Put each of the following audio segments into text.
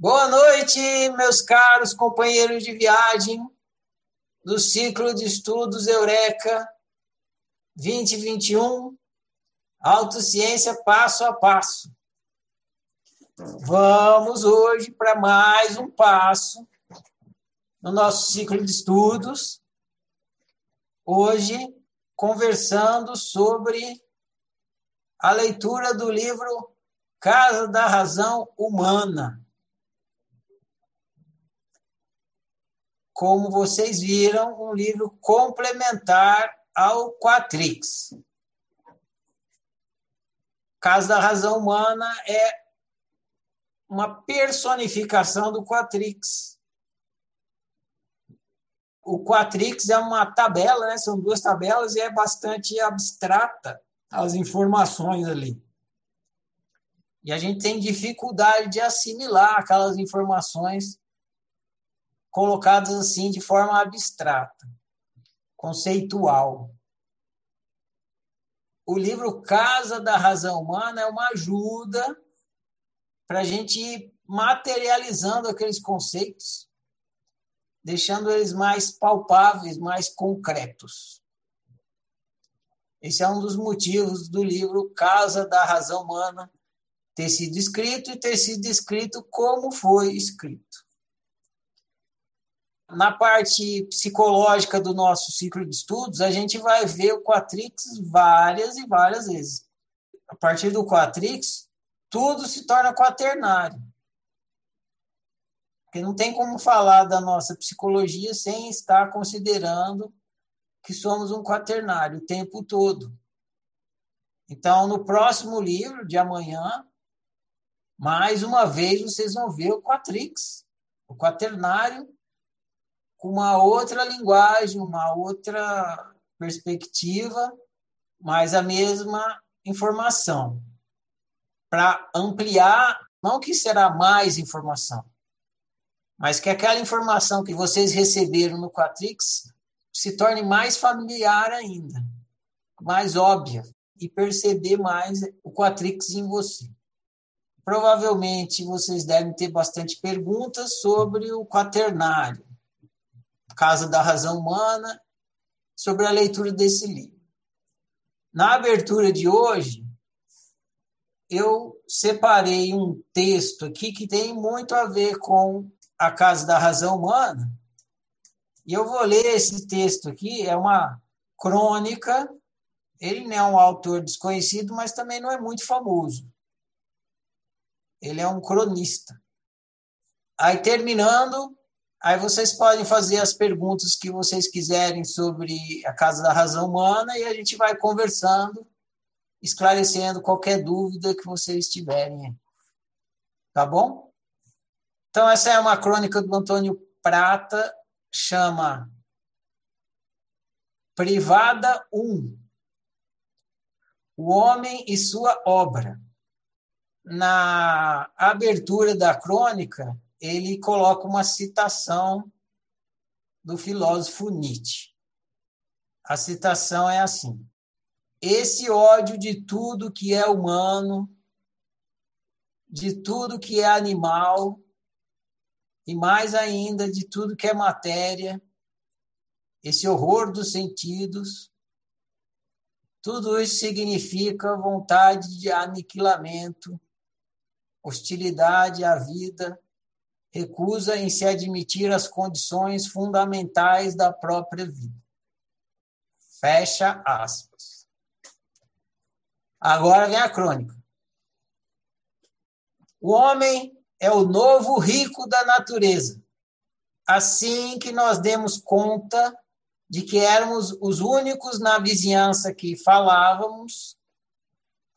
Boa noite, meus caros companheiros de viagem do ciclo de estudos Eureka 2021, Autociência Passo a Passo. Vamos hoje para mais um passo no nosso ciclo de estudos. Hoje, conversando sobre a leitura do livro Casa da Razão Humana. Como vocês viram, um livro complementar ao Quatrix. Casa da Razão Humana é uma personificação do Quatrix. O Quatrix é uma tabela, né? são duas tabelas e é bastante abstrata as informações ali. E a gente tem dificuldade de assimilar aquelas informações colocadas assim de forma abstrata, conceitual. O livro Casa da Razão Humana é uma ajuda para a gente ir materializando aqueles conceitos, deixando eles mais palpáveis, mais concretos. Esse é um dos motivos do livro Casa da Razão Humana ter sido escrito e ter sido escrito como foi escrito. Na parte psicológica do nosso ciclo de estudos, a gente vai ver o Quatrix várias e várias vezes. A partir do Quatrix, tudo se torna quaternário. Porque não tem como falar da nossa psicologia sem estar considerando que somos um quaternário o tempo todo. Então, no próximo livro de amanhã, mais uma vez vocês vão ver o quatrix, o quaternário, com uma outra linguagem, uma outra perspectiva, mas a mesma informação. Para ampliar, não que será mais informação, mas que aquela informação que vocês receberam no Quatrix se torne mais familiar ainda, mais óbvia, e perceber mais o Quatrix em você. Provavelmente vocês devem ter bastante perguntas sobre o quaternário, Casa da Razão Humana, sobre a leitura desse livro. Na abertura de hoje, eu separei um texto aqui que tem muito a ver com a Casa da Razão Humana, e eu vou ler esse texto aqui, é uma crônica. Ele não é um autor desconhecido, mas também não é muito famoso. Ele é um cronista. Aí, terminando, aí vocês podem fazer as perguntas que vocês quiserem sobre a Casa da Razão Humana e a gente vai conversando, esclarecendo qualquer dúvida que vocês tiverem. Tá bom? Então, essa é uma crônica do Antônio Prata, chama Privada 1. O homem e sua obra. Na abertura da crônica, ele coloca uma citação do filósofo Nietzsche. A citação é assim: Esse ódio de tudo que é humano, de tudo que é animal, e mais ainda de tudo que é matéria, esse horror dos sentidos, tudo isso significa vontade de aniquilamento, hostilidade à vida, recusa em se admitir as condições fundamentais da própria vida. Fecha aspas. Agora vem a crônica. O homem é o novo rico da natureza. Assim que nós demos conta de que éramos os únicos na vizinhança que falávamos,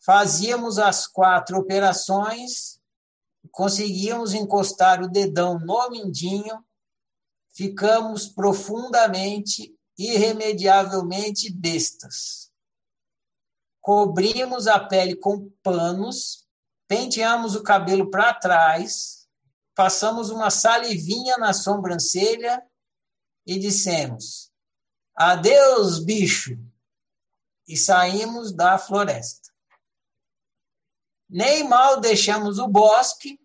fazíamos as quatro operações, conseguíamos encostar o dedão no mindinho, ficamos profundamente, irremediavelmente bestas. Cobrimos a pele com panos penteamos o cabelo para trás, passamos uma salivinha na sobrancelha e dissemos: Adeus, bicho! E saímos da floresta. Nem mal deixamos o bosque,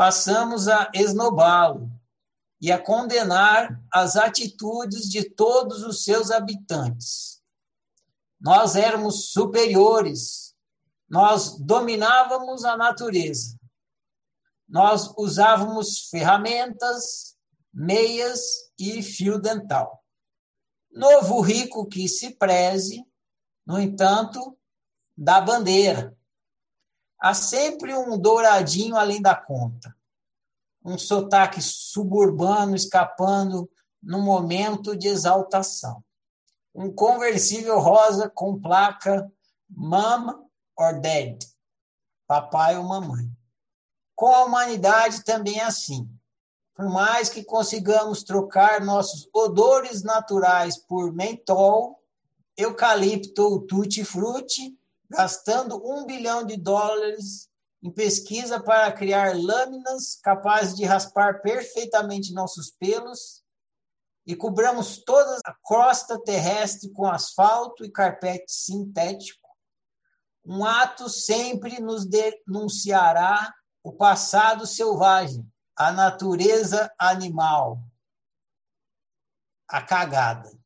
passamos a esnobá-lo e a condenar as atitudes de todos os seus habitantes. Nós éramos superiores, nós dominávamos a natureza, nós usávamos ferramentas, meias e fio dental. Novo rico que se preze, no entanto, da bandeira. Há sempre um douradinho além da conta um sotaque suburbano escapando no momento de exaltação. Um conversível rosa com placa Mom or Dad, papai ou mamãe. Com a humanidade também é assim. Por mais que consigamos trocar nossos odores naturais por mentol, eucalipto ou tutti-frutti, gastando um bilhão de dólares em pesquisa para criar lâminas capazes de raspar perfeitamente nossos pelos e cobramos toda a crosta terrestre com asfalto e carpete sintético. Um ato sempre nos denunciará o passado selvagem, a natureza animal, a cagada.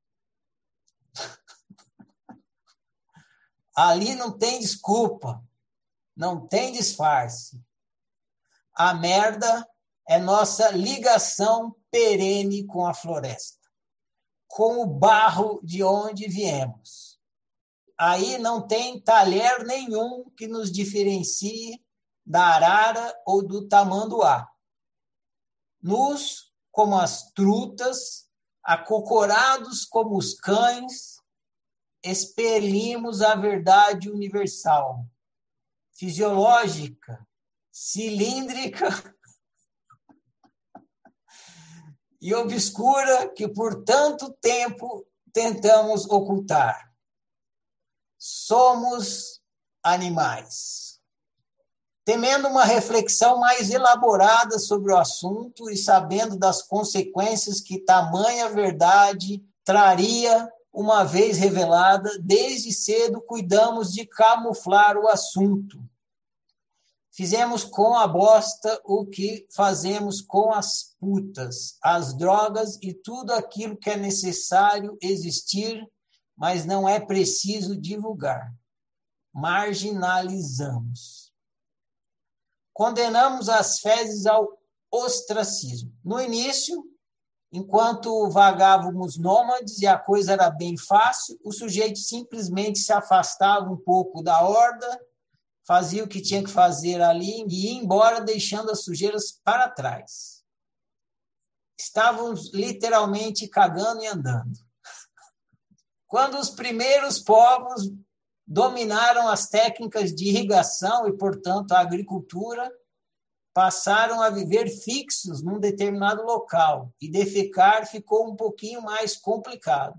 Ali não tem desculpa não tem disfarce. A merda é nossa ligação perene com a floresta, com o barro de onde viemos. Aí não tem talher nenhum que nos diferencie da arara ou do tamanduá. Nus como as trutas, acocorados como os cães, expelimos a verdade universal fisiológica, cilíndrica e obscura que por tanto tempo tentamos ocultar. Somos animais. Temendo uma reflexão mais elaborada sobre o assunto e sabendo das consequências que tamanha verdade traria uma vez revelada, desde cedo cuidamos de camuflar o assunto. Fizemos com a bosta o que fazemos com as putas, as drogas e tudo aquilo que é necessário existir, mas não é preciso divulgar. Marginalizamos. Condenamos as fezes ao ostracismo. No início, Enquanto vagávamos nômades e a coisa era bem fácil, o sujeito simplesmente se afastava um pouco da horda, fazia o que tinha que fazer ali e ia embora, deixando as sujeiras para trás. Estávamos literalmente cagando e andando. Quando os primeiros povos dominaram as técnicas de irrigação e, portanto, a agricultura, passaram a viver fixos num determinado local e defecar ficou um pouquinho mais complicado.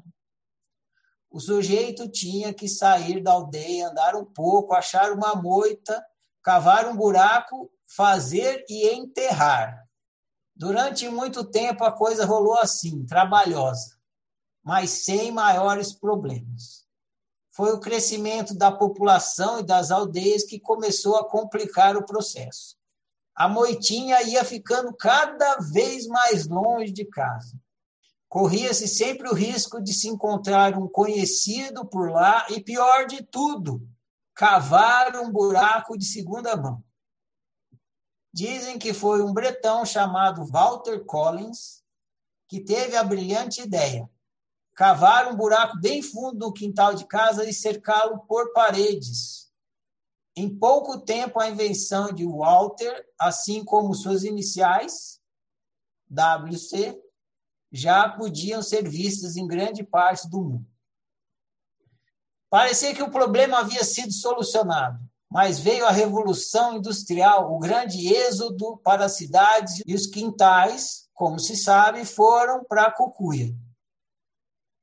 O sujeito tinha que sair da aldeia, andar um pouco, achar uma moita, cavar um buraco, fazer e enterrar. Durante muito tempo a coisa rolou assim, trabalhosa, mas sem maiores problemas. Foi o crescimento da população e das aldeias que começou a complicar o processo a moitinha ia ficando cada vez mais longe de casa. Corria-se sempre o risco de se encontrar um conhecido por lá e, pior de tudo, cavar um buraco de segunda mão. Dizem que foi um bretão chamado Walter Collins que teve a brilhante ideia cavar um buraco bem fundo no quintal de casa e cercá-lo por paredes, em pouco tempo, a invenção de Walter, assim como suas iniciais, WC, já podiam ser vistas em grande parte do mundo. Parecia que o problema havia sido solucionado, mas veio a Revolução Industrial, o grande êxodo para as cidades e os quintais, como se sabe, foram para a Cucuia.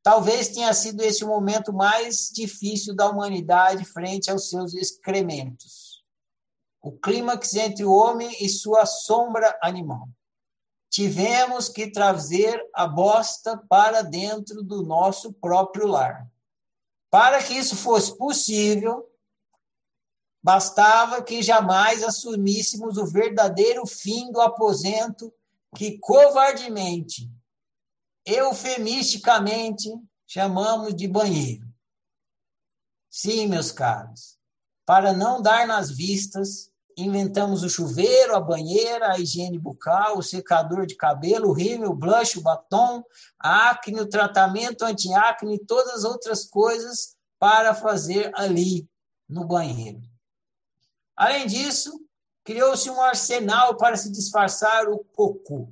Talvez tenha sido esse o momento mais difícil da humanidade frente aos seus excrementos. O clímax entre o homem e sua sombra animal. Tivemos que trazer a bosta para dentro do nosso próprio lar. Para que isso fosse possível, Bastava que jamais assumíssemos o verdadeiro fim do aposento que covardemente, eufemisticamente, chamamos de banheiro. Sim, meus caros, para não dar nas vistas, inventamos o chuveiro, a banheira, a higiene bucal, o secador de cabelo, o rímel, o blush, o batom, a acne, o tratamento anti-acne e todas as outras coisas para fazer ali no banheiro. Além disso, criou-se um arsenal para se disfarçar o cocô.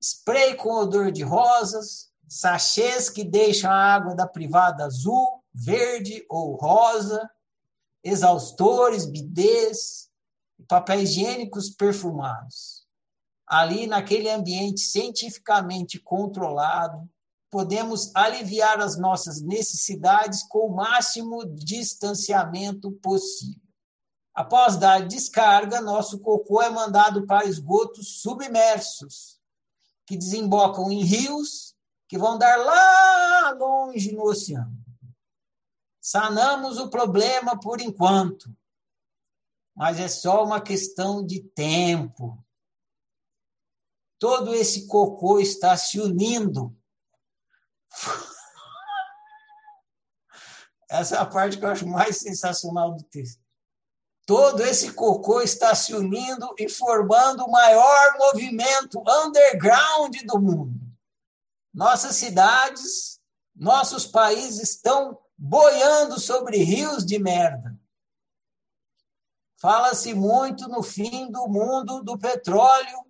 Spray com odor de rosas, sachês que deixam a água da privada azul, verde ou rosa, exaustores, bidês, papéis higiênicos perfumados. Ali, naquele ambiente cientificamente controlado, podemos aliviar as nossas necessidades com o máximo distanciamento possível. Após dar descarga, nosso cocô é mandado para esgotos submersos, que desembocam em rios que vão dar lá longe no oceano. Sanamos o problema por enquanto, mas é só uma questão de tempo. Todo esse cocô está se unindo. Essa é a parte que eu acho mais sensacional do texto. Todo esse cocô está se unindo e formando o maior movimento underground do mundo. Nossas cidades, nossos países estão boiando sobre rios de merda. Fala-se muito no fim do mundo do petróleo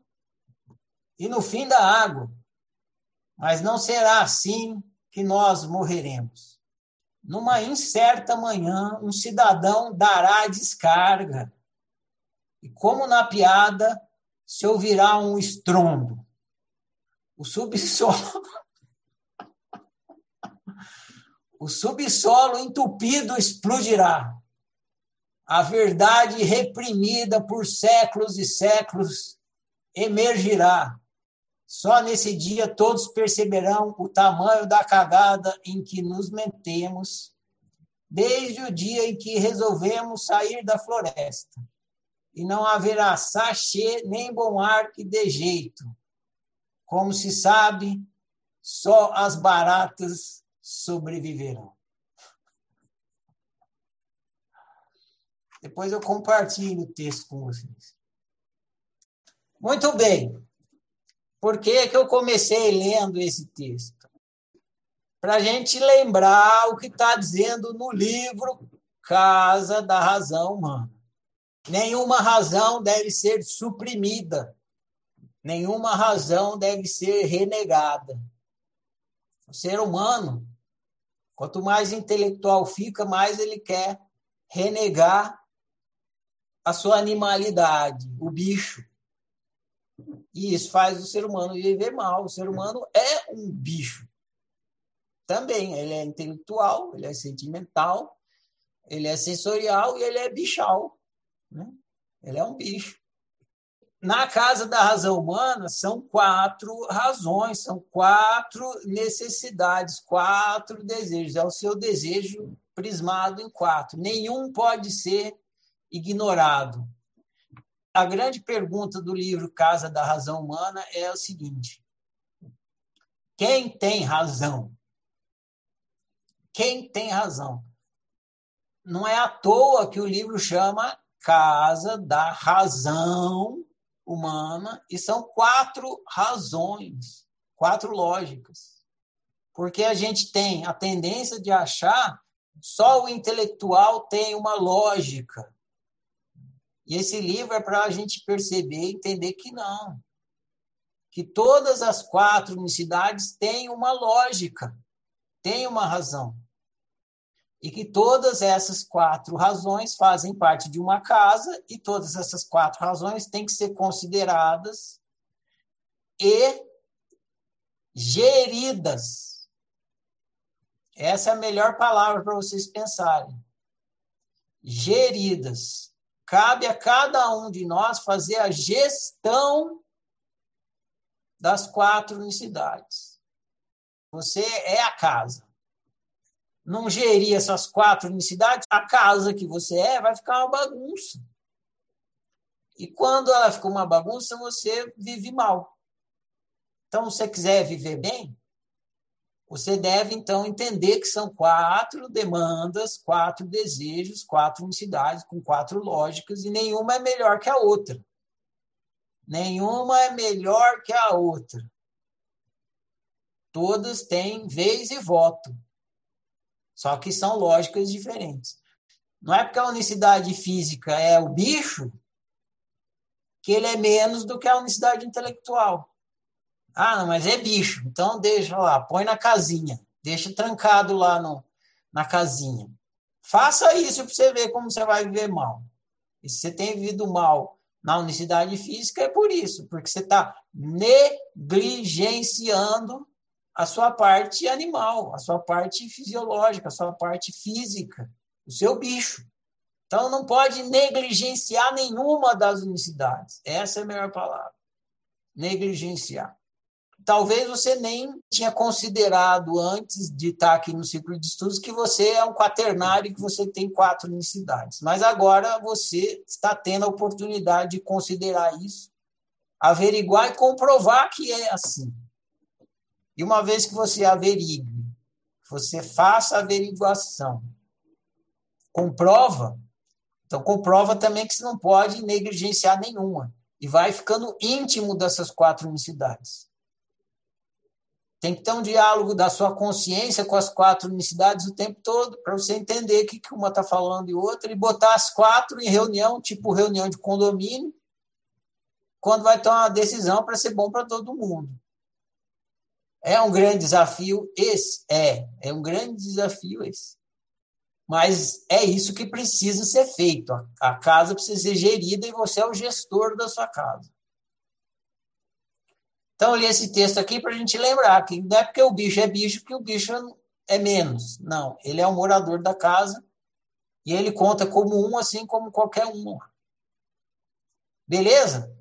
e no fim da água. Mas não será assim que nós morreremos. Numa incerta manhã, um cidadão dará descarga. E como na piada, se ouvirá um estrondo. O subsolo o subsolo entupido explodirá a verdade reprimida por séculos e séculos emergirá. Só nesse dia todos perceberão o tamanho da cagada em que nos metemos, desde o dia em que resolvemos sair da floresta. E não haverá sachê nem bom ar que dê jeito. Como se sabe, só as baratas sobreviverão. Depois eu compartilho o texto com vocês. Muito bem. Por que, que eu comecei lendo esse texto? Para a gente lembrar o que está dizendo no livro Casa da Razão Humana. Nenhuma razão deve ser suprimida. Nenhuma razão deve ser renegada. O ser humano, quanto mais intelectual fica, mais ele quer renegar a sua animalidade, o bicho. E isso faz o ser humano viver mal. O ser humano é um bicho. Também, ele é intelectual, ele é sentimental, ele é sensorial e ele é bichal. Né? Ele é um bicho. Na casa da razão humana, são quatro razões, são quatro necessidades, quatro desejos. É o seu desejo prismado em quatro. Nenhum pode ser ignorado. A grande pergunta do livro Casa da Razão Humana é o seguinte: quem tem razão? Quem tem razão? Não é à toa que o livro chama Casa da Razão Humana, e são quatro razões, quatro lógicas. Porque a gente tem a tendência de achar só o intelectual tem uma lógica. E esse livro é para a gente perceber e entender que não. Que todas as quatro unicidades têm uma lógica, têm uma razão. E que todas essas quatro razões fazem parte de uma casa e todas essas quatro razões têm que ser consideradas e geridas. Essa é a melhor palavra para vocês pensarem. Geridas cabe a cada um de nós fazer a gestão das quatro unicidades. Você é a casa. não gerir essas quatro unicidades, a casa que você é vai ficar uma bagunça. E quando ela fica uma bagunça, você vive mal. Então, se você quiser viver bem, você deve, então, entender que são quatro demandas, quatro desejos, quatro unicidades, com quatro lógicas, e nenhuma é melhor que a outra. Nenhuma é melhor que a outra. Todas têm vez e voto. Só que são lógicas diferentes. Não é porque a unicidade física é o bicho que ele é menos do que a unicidade intelectual. Ah, não, mas é bicho. Então deixa lá, põe na casinha. Deixa trancado lá no, na casinha. Faça isso para você ver como você vai viver mal. E se você tem vivido mal na unicidade física, é por isso, porque você está negligenciando a sua parte animal, a sua parte fisiológica, a sua parte física, o seu bicho. Então, não pode negligenciar nenhuma das unicidades. Essa é a melhor palavra. Negligenciar. Talvez você nem tinha considerado antes de estar aqui no ciclo de estudos que você é um quaternário e que você tem quatro unicidades. Mas agora você está tendo a oportunidade de considerar isso, averiguar e comprovar que é assim. E uma vez que você averigue, você faça a averiguação, comprova, então comprova também que você não pode negligenciar nenhuma. E vai ficando íntimo dessas quatro unicidades. Tem que ter um diálogo da sua consciência com as quatro unicidades o tempo todo, para você entender o que uma está falando e outra, e botar as quatro em reunião, tipo reunião de condomínio, quando vai tomar uma decisão para ser bom para todo mundo. É um grande desafio esse? É, é um grande desafio esse. Mas é isso que precisa ser feito. A casa precisa ser gerida e você é o gestor da sua casa. Então, eu li esse texto aqui para a gente lembrar que não é porque o bicho é bicho que o bicho é menos. Não, ele é um morador da casa e ele conta como um, assim como qualquer um. Beleza?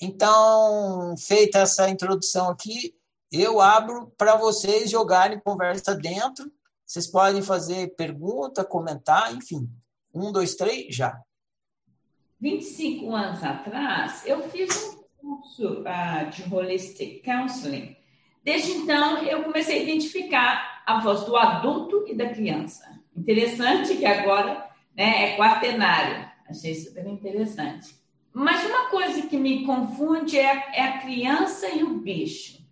Então, feita essa introdução aqui, eu abro para vocês jogarem conversa dentro. Vocês podem fazer pergunta, comentar, enfim. Um, dois, três, já. 25 anos atrás, eu fiz um curso uh, de Holistic Counseling. Desde então, eu comecei a identificar a voz do adulto e da criança. Interessante que agora né, é quaternário. Achei super interessante. Mas uma coisa que me confunde é, é a criança e o bicho.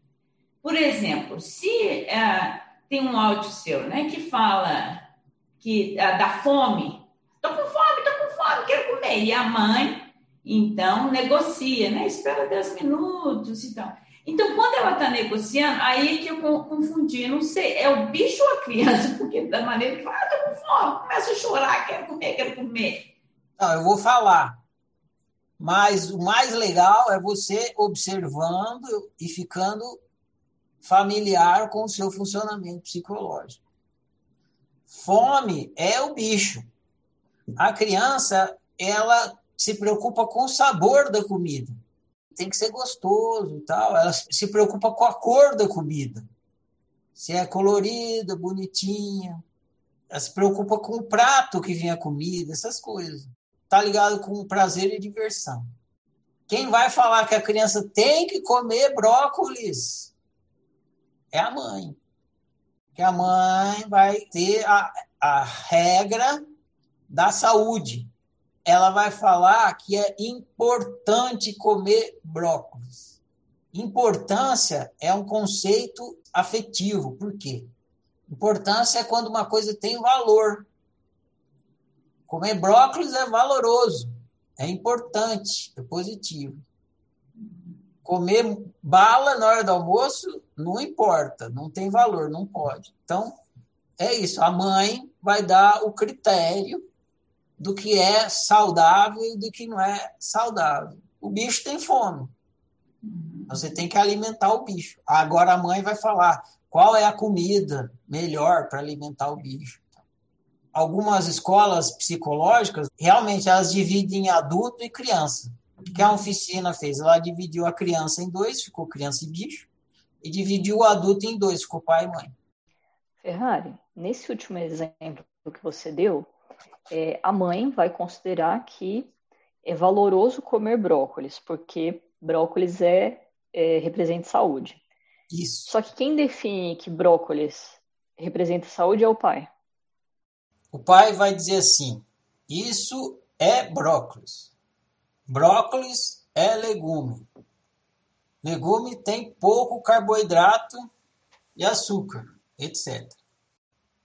Por exemplo, se é, tem um áudio seu, né, que fala que é, da fome, tô com fome, tô com fome, quero comer, e a mãe então negocia, né, espera 10 minutos e tal. Então, quando ela está negociando, aí é que eu confundi, não sei, é o bicho ou a criança? Porque da maneira que ah, com fome, começa a chorar, quero comer, quero comer. Não, eu vou falar. Mas o mais legal é você observando e ficando familiar com o seu funcionamento psicológico. Fome é o bicho. A criança, ela se preocupa com o sabor da comida. Tem que ser gostoso, tal. Ela se preocupa com a cor da comida. Se é colorida, bonitinha. Ela se preocupa com o prato que vem a comida, essas coisas. Tá ligado com prazer e diversão. Quem vai falar que a criança tem que comer brócolis é a mãe. Que a mãe vai ter a, a regra da saúde. Ela vai falar que é importante comer brócolis. Importância é um conceito afetivo. Por quê? Importância é quando uma coisa tem valor. Comer brócolis é valoroso, é importante, é positivo. Comer bala na hora do almoço não importa, não tem valor, não pode. Então, é isso. A mãe vai dar o critério do que é saudável e do que não é saudável. O bicho tem fome. Você tem que alimentar o bicho. Agora a mãe vai falar qual é a comida melhor para alimentar o bicho. Algumas escolas psicológicas realmente elas dividem adulto e criança que a oficina fez? Ela dividiu a criança em dois, ficou criança e bicho, e dividiu o adulto em dois, ficou pai e mãe. Ferrari, nesse último exemplo que você deu, é, a mãe vai considerar que é valoroso comer brócolis, porque brócolis é, é representa saúde. Isso. Só que quem define que brócolis representa saúde é o pai. O pai vai dizer assim: isso é brócolis. Brócolis é legume. Legume tem pouco carboidrato e açúcar, etc.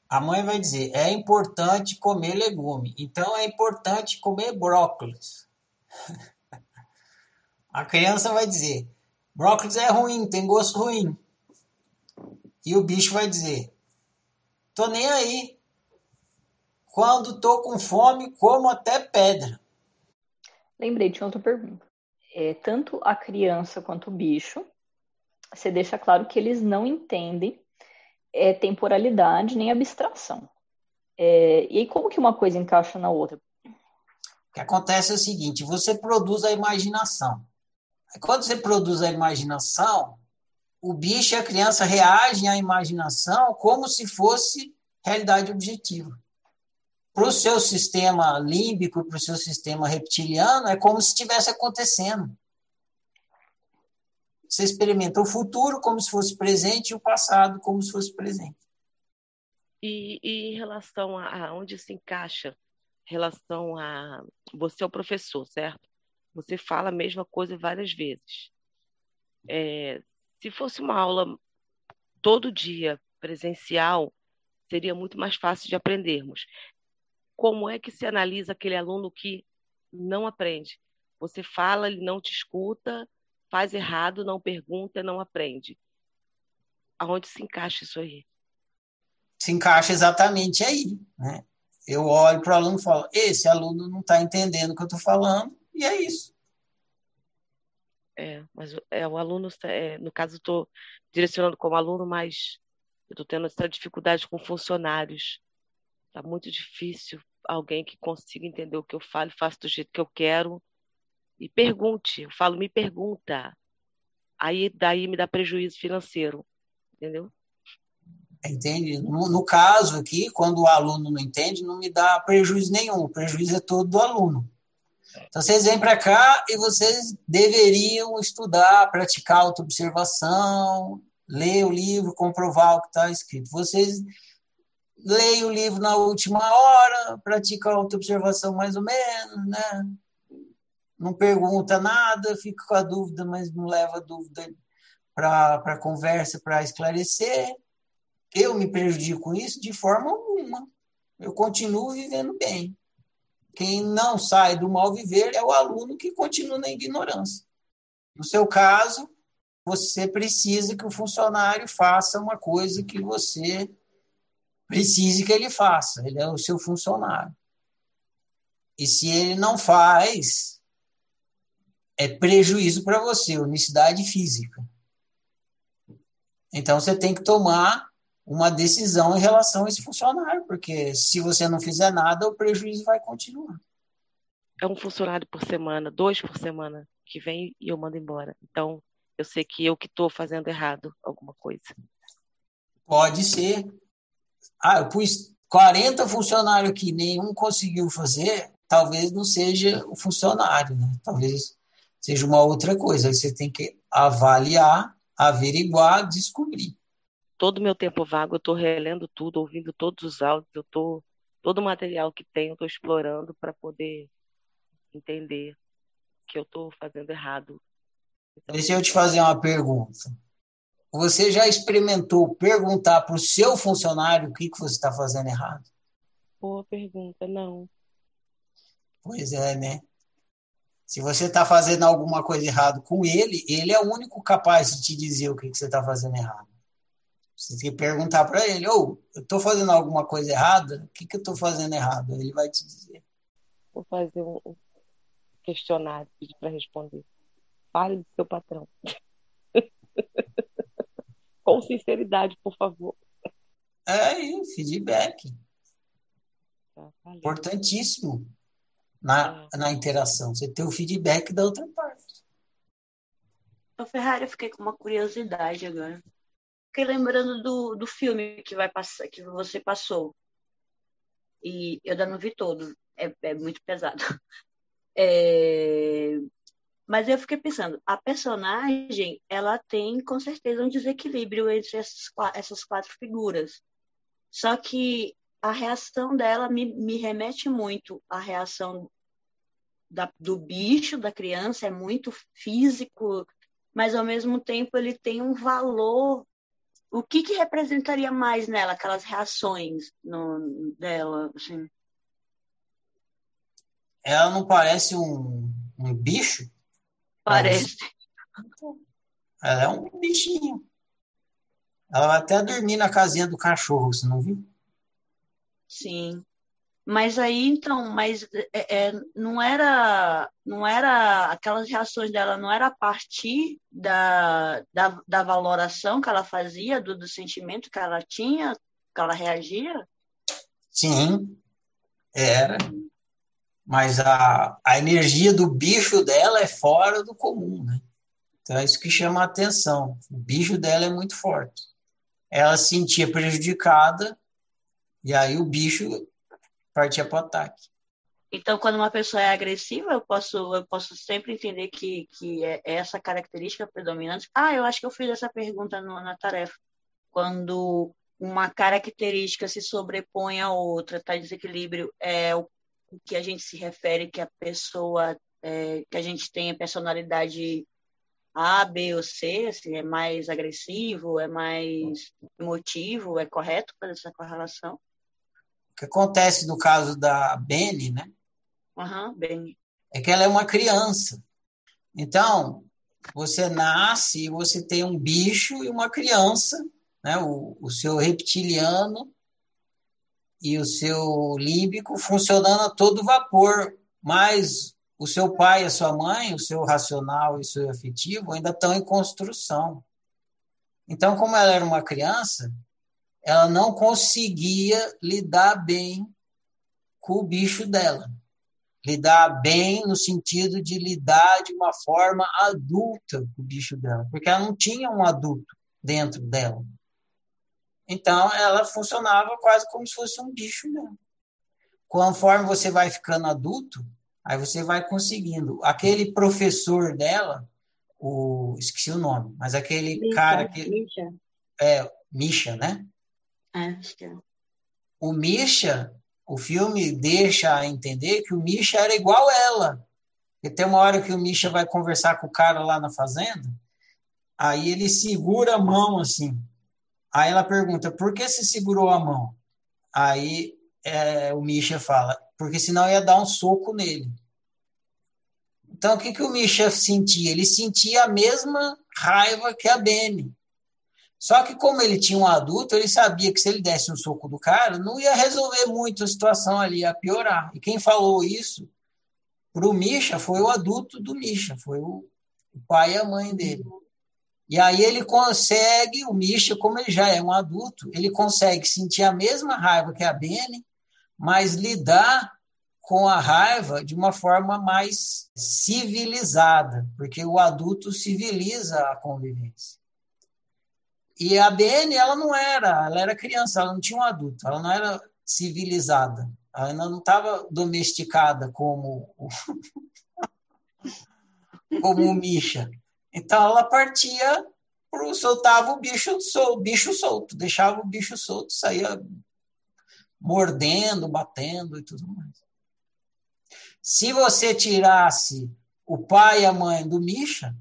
A mãe vai dizer: é importante comer legume, então é importante comer brócolis. A criança vai dizer: brócolis é ruim, tem gosto ruim. E o bicho vai dizer: tô nem aí. Quando tô com fome, como até pedra. Lembrei de outra pergunta. É, tanto a criança quanto o bicho, você deixa claro que eles não entendem é, temporalidade nem abstração. É, e aí, como que uma coisa encaixa na outra? O que acontece é o seguinte: você produz a imaginação. Quando você produz a imaginação, o bicho e a criança reagem à imaginação como se fosse realidade objetiva. Para o seu sistema límbico, para o seu sistema reptiliano, é como se estivesse acontecendo. Você experimenta o futuro como se fosse presente e o passado como se fosse presente. E, e em relação a, a onde se encaixa, relação a você é o professor, certo? Você fala a mesma coisa várias vezes. É, se fosse uma aula todo dia presencial, seria muito mais fácil de aprendermos. Como é que se analisa aquele aluno que não aprende? Você fala, ele não te escuta, faz errado, não pergunta, não aprende. Aonde se encaixa isso aí? Se encaixa exatamente aí. Né? Eu olho para o aluno e falo: esse aluno não está entendendo o que eu estou falando, e é isso. É, mas é, o aluno, é, no caso, estou direcionando como aluno, mas eu estou tendo essa dificuldade com funcionários. Está muito difícil alguém que consiga entender o que eu falo e faça do jeito que eu quero e pergunte. Eu falo, me pergunta. Aí daí me dá prejuízo financeiro, entendeu? Entende? No, no, caso aqui, quando o aluno não entende, não me dá prejuízo nenhum. O prejuízo é todo do aluno. Então, vocês vêm para cá e vocês deveriam estudar, praticar autoobservação, ler o livro, comprovar o que está escrito. Vocês leem o livro na última hora, praticam autoobservação mais ou menos, né? Não pergunta nada, fica com a dúvida, mas não leva a dúvida para a conversa, para esclarecer. Eu me prejudico com isso de forma alguma. Eu continuo vivendo bem. Quem não sai do mal viver é o aluno que continua na ignorância. No seu caso, você precisa que o funcionário faça uma coisa que você precise que ele faça. Ele é o seu funcionário. E se ele não faz, é prejuízo para você, unicidade física. Então você tem que tomar uma decisão em relação a esse funcionário, porque se você não fizer nada, o prejuízo vai continuar. É um funcionário por semana, dois por semana, que vem e eu mando embora. Então, eu sei que eu que estou fazendo errado alguma coisa. Pode ser. Ah, eu pus 40 funcionários que nenhum conseguiu fazer, talvez não seja o funcionário, né? Talvez seja uma outra coisa. Você tem que avaliar, averiguar, descobrir. Todo meu tempo vago, eu estou relendo tudo, ouvindo todos os áudios, eu tô, todo o material que tenho, estou explorando para poder entender que eu estou fazendo errado. Então, Deixa eu te fazer uma pergunta. Você já experimentou perguntar para o seu funcionário o que, que você está fazendo errado? Boa pergunta, não. Pois é, né? Se você está fazendo alguma coisa errada com ele, ele é o único capaz de te dizer o que, que você está fazendo errado. Você tem que perguntar para ele, ou oh, eu estou fazendo alguma coisa errada? O que, que eu estou fazendo errado? Ele vai te dizer. Vou fazer um questionário para responder. Fale do seu patrão. Com sinceridade, por favor. É, feedback. Tá, Importantíssimo na, na interação. Você tem o feedback da outra parte. Ô, Ferrari, eu fiquei com uma curiosidade agora. fiquei lembrando do, do filme que vai passar, que você passou. E eu ainda não vi todo, é, é muito pesado. É, mas eu fiquei pensando, a personagem, ela tem com certeza um desequilíbrio entre essas, essas quatro figuras. Só que a reação dela me, me remete muito à reação da, do bicho, da criança, é muito físico, mas ao mesmo tempo ele tem um valor. O que, que representaria mais nela, aquelas reações no, dela? Assim? Ela não parece um, um bicho? Parece. Ela é um bichinho. Ela vai até dormir na casinha do cachorro, você não viu? Sim. Mas aí, então, mas é, é, não era não era aquelas reações dela não era a partir da, da, da valoração que ela fazia, do, do sentimento que ela tinha, que ela reagia? Sim, era. Mas a, a energia do bicho dela é fora do comum, né? Então é isso que chama a atenção. O bicho dela é muito forte. Ela se sentia prejudicada e aí o bicho partia para o ataque. Então, quando uma pessoa é agressiva, eu posso, eu posso sempre entender que, que é essa característica predominante. Ah, eu acho que eu fiz essa pergunta no, na tarefa. Quando uma característica se sobrepõe à outra, está desequilíbrio, é o, o, que a gente se refere que a pessoa, é, que a gente tem a personalidade A, B ou C, assim, é mais agressivo, é mais emotivo, é correto fazer essa correlação? Que acontece no caso da Benny, né? Uhum, Benny. É que ela é uma criança. Então, você nasce e você tem um bicho e uma criança, né? o, o seu reptiliano e o seu límbico funcionando a todo vapor, mas o seu pai e a sua mãe, o seu racional e o seu afetivo ainda estão em construção. Então, como ela era uma criança, ela não conseguia lidar bem com o bicho dela. Lidar bem no sentido de lidar de uma forma adulta com o bicho dela, porque ela não tinha um adulto dentro dela. Então, ela funcionava quase como se fosse um bicho mesmo. Conforme você vai ficando adulto, aí você vai conseguindo. Aquele professor dela, o esqueci o nome, mas aquele Misha, cara que Misha. é Misha, né? Acho que é. O Misha, o filme deixa a entender que o Misha era igual ela. E tem uma hora que o Misha vai conversar com o cara lá na fazenda, aí ele segura a mão assim. Aí ela pergunta: por que você segurou a mão? Aí é, o Misha fala: porque senão ia dar um soco nele. Então, o que, que o Misha sentia? Ele sentia a mesma raiva que a Benny. Só que como ele tinha um adulto, ele sabia que se ele desse um soco do cara, não ia resolver muito a situação ali, ia piorar. E quem falou isso para o Misha foi o adulto do Misha, foi o, pai e a mãe dele. E aí ele consegue, o Misha, como ele já é um adulto, ele consegue sentir a mesma raiva que a Benny, mas lidar com a raiva de uma forma mais civilizada, porque o adulto civiliza a convivência. E a BN, ela não era, ela era criança, ela não tinha um adulto, ela não era civilizada, ela ainda não estava domesticada como como o Misha. Então ela partia pro soltava o bicho, sol, bicho solto, deixava o bicho solto, saía mordendo, batendo e tudo mais. Se você tirasse o pai e a mãe do Misha,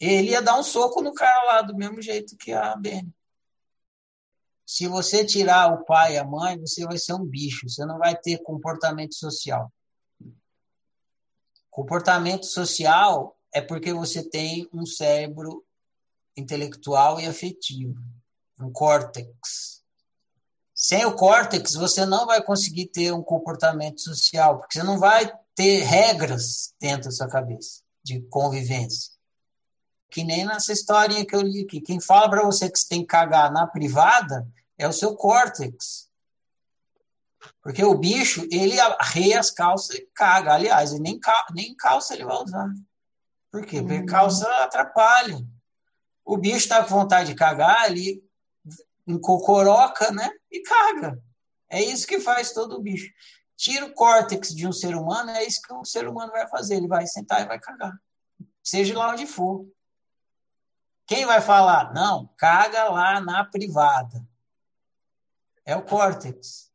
ele ia dar um soco no cara lá, do mesmo jeito que a Benny. Se você tirar o pai e a mãe, você vai ser um bicho, você não vai ter comportamento social. Comportamento social é porque você tem um cérebro intelectual e afetivo, um córtex. Sem o córtex, você não vai conseguir ter um comportamento social, porque você não vai ter regras dentro da sua cabeça de convivência. Que nem nessa historinha que eu li aqui. Quem fala para você que você tem que cagar na privada é o seu córtex. Porque o bicho, ele arreia as calças e caga. Aliás, nem, cal nem calça ele vai usar. Por quê? Porque uhum. calça atrapalha. O bicho está com vontade de cagar, ele encocoroca, né? E caga. É isso que faz todo bicho. Tira o córtex de um ser humano, é isso que um ser humano vai fazer. Ele vai sentar e vai cagar. Seja lá onde for. Quem vai falar? Não, caga lá na privada. É o córtex.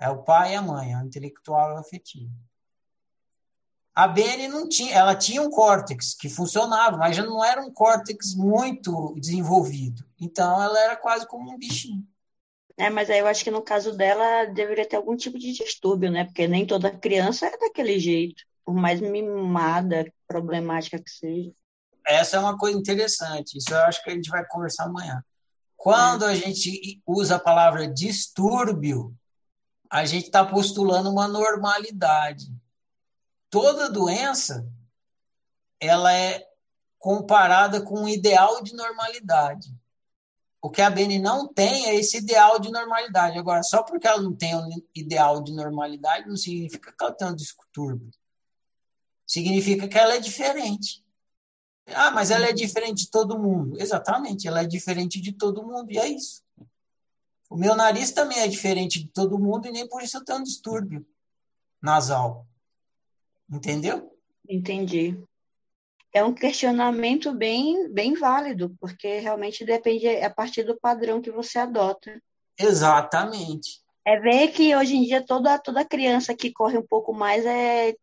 É o pai e a mãe, é o intelectual e o afetivo. A Bene não tinha, ela tinha um córtex que funcionava, mas já não era um córtex muito desenvolvido. Então ela era quase como um bichinho. É, mas aí eu acho que no caso dela deveria ter algum tipo de distúrbio, né? Porque nem toda criança é daquele jeito, por mais mimada, problemática que seja. Essa é uma coisa interessante. Isso eu acho que a gente vai conversar amanhã. Quando a gente usa a palavra distúrbio, a gente está postulando uma normalidade. Toda doença ela é comparada com um ideal de normalidade. O que a Beni não tem é esse ideal de normalidade. Agora, só porque ela não tem um ideal de normalidade, não significa que ela tem um distúrbio. Significa que ela é diferente. Ah, mas ela é diferente de todo mundo. Exatamente, ela é diferente de todo mundo, e é isso. O meu nariz também é diferente de todo mundo, e nem por isso eu tenho um distúrbio nasal. Entendeu? Entendi é um questionamento bem, bem válido, porque realmente depende a partir do padrão que você adota. Exatamente. É ver que hoje em dia toda, toda criança que corre um pouco mais é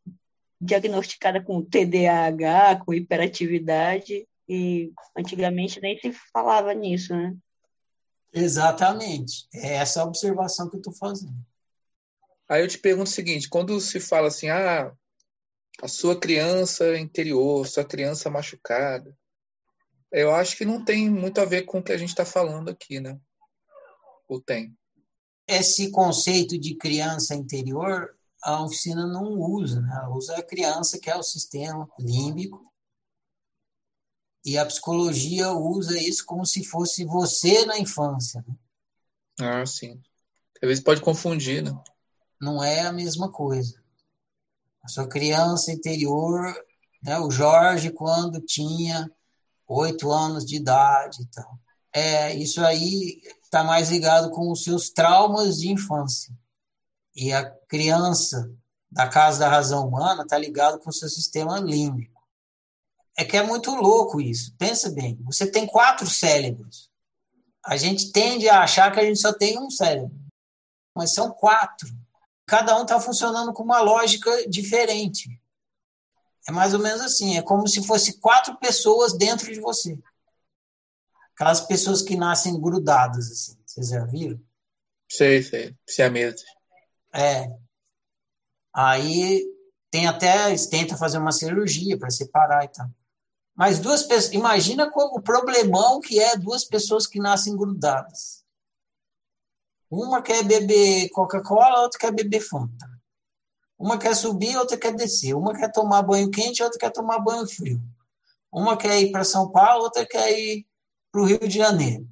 diagnosticada com TDAH, com hiperatividade, e antigamente nem se falava nisso, né? Exatamente. É essa a observação que eu estou fazendo. Aí eu te pergunto o seguinte: quando se fala assim, ah, a sua criança interior, sua criança machucada. Eu acho que não tem muito a ver com o que a gente está falando aqui, né? Ou tem? Esse conceito de criança interior, a oficina não usa, né? Ela usa a criança, que é o sistema límbico, e a psicologia usa isso como se fosse você na infância. Né? Ah, sim. Às vezes pode confundir, né? Não é a mesma coisa a sua criança interior, né, o Jorge, quando tinha oito anos de idade. Então. É, isso aí está mais ligado com os seus traumas de infância. E a criança da casa da razão humana está ligado com o seu sistema límbico. É que é muito louco isso. Pensa bem, você tem quatro cérebros. A gente tende a achar que a gente só tem um cérebro, mas são quatro cada um está funcionando com uma lógica diferente. É mais ou menos assim, é como se fosse quatro pessoas dentro de você. Aquelas pessoas que nascem grudadas, assim. Vocês já viram? Sei, sei. Siameses. É. Aí tem até, eles tentam fazer uma cirurgia para separar e tal. Mas duas pessoas, imagina o problemão que é duas pessoas que nascem grudadas. Uma quer beber Coca-Cola, outra quer beber Fanta. Uma quer subir, outra quer descer. Uma quer tomar banho quente, outra quer tomar banho frio. Uma quer ir para São Paulo, outra quer ir para o Rio de Janeiro.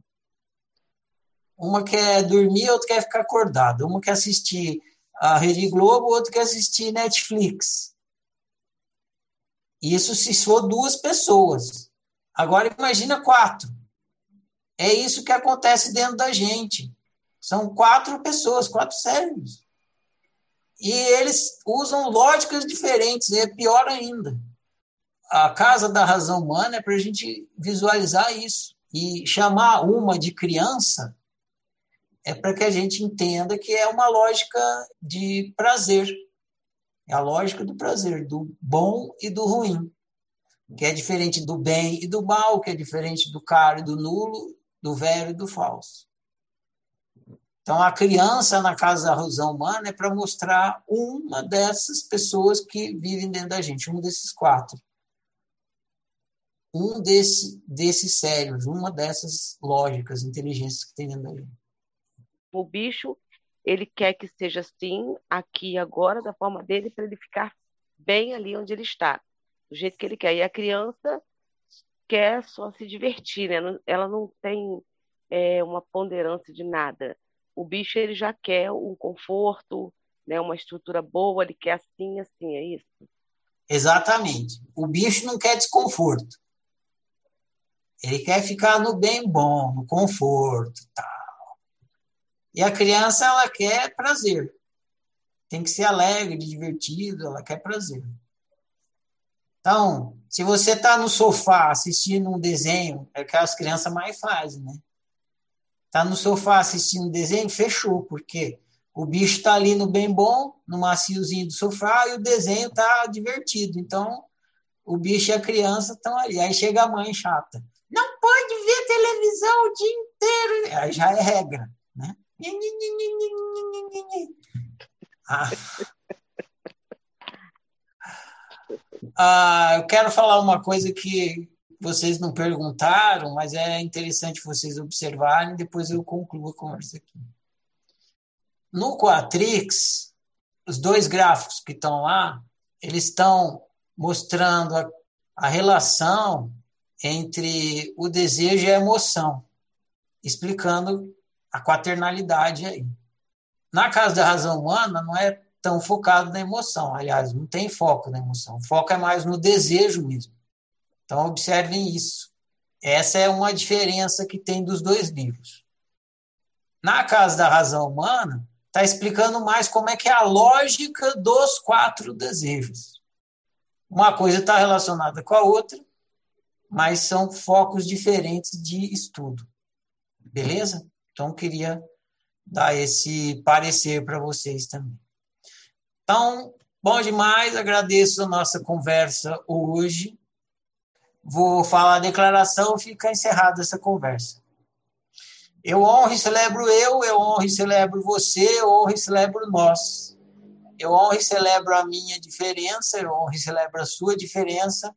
Uma quer dormir, outra quer ficar acordada. Uma quer assistir a Rede Globo, outra quer assistir Netflix. Isso se for duas pessoas. Agora imagina quatro. É isso que acontece dentro da gente. São quatro pessoas, quatro cérebros. E eles usam lógicas diferentes, e é pior ainda. A casa da razão humana é para a gente visualizar isso. E chamar uma de criança é para que a gente entenda que é uma lógica de prazer. É a lógica do prazer, do bom e do ruim. Que é diferente do bem e do mal, que é diferente do caro e do nulo, do velho e do falso. Então, a criança na casa da razão humana é para mostrar uma dessas pessoas que vivem dentro da gente, um desses quatro. Um desse, desses cérebros, uma dessas lógicas, inteligências que tem dentro da gente. O bicho, ele quer que seja assim, aqui e agora, da forma dele, para ele ficar bem ali onde ele está, do jeito que ele quer. E a criança quer só se divertir, né? Ela não tem é, uma ponderância de nada o bicho ele já quer um conforto, né, uma estrutura boa, ele quer assim, assim, é isso? Exatamente. O bicho não quer desconforto. Ele quer ficar no bem bom, no conforto, tal. E a criança ela quer prazer. Tem que ser alegre, divertido, ela quer prazer. Então, se você está no sofá assistindo um desenho, é que as crianças mais fazem, né? Está no sofá assistindo um desenho, fechou, porque o bicho está ali no bem bom, no maciozinho do sofá, e o desenho está divertido. Então, o bicho e a criança estão ali. Aí chega a mãe chata. Não pode ver televisão o dia inteiro. Aí já é regra? Ah. Ah, eu quero falar uma coisa que vocês não perguntaram, mas é interessante vocês observarem, depois eu concluo a conversa aqui. No Quatrix, os dois gráficos que estão lá, eles estão mostrando a, a relação entre o desejo e a emoção, explicando a quaternalidade aí. Na casa da razão humana, não é tão focado na emoção. Aliás, não tem foco na emoção. O foco é mais no desejo mesmo. Então, observem isso. Essa é uma diferença que tem dos dois livros. Na Casa da Razão Humana, está explicando mais como é que é a lógica dos quatro desejos. Uma coisa está relacionada com a outra, mas são focos diferentes de estudo. Beleza? Então, queria dar esse parecer para vocês também. Então, bom demais, agradeço a nossa conversa hoje. Vou falar a declaração, fica encerrada essa conversa. Eu honro e celebro eu, eu honro e celebro você, eu honro e celebro nós. Eu honro e celebro a minha diferença, eu honro e celebro a sua diferença,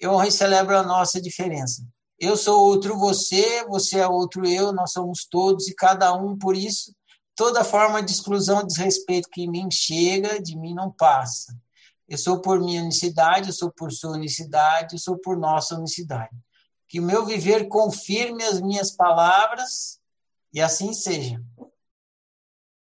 eu honro e celebro a nossa diferença. Eu sou outro você, você é outro eu, nós somos todos e cada um por isso Toda forma de exclusão, desrespeito que em mim chega, de mim não passa. Eu sou por minha unicidade, eu sou por sua unicidade, eu sou por nossa unicidade. Que o meu viver confirme as minhas palavras e assim seja.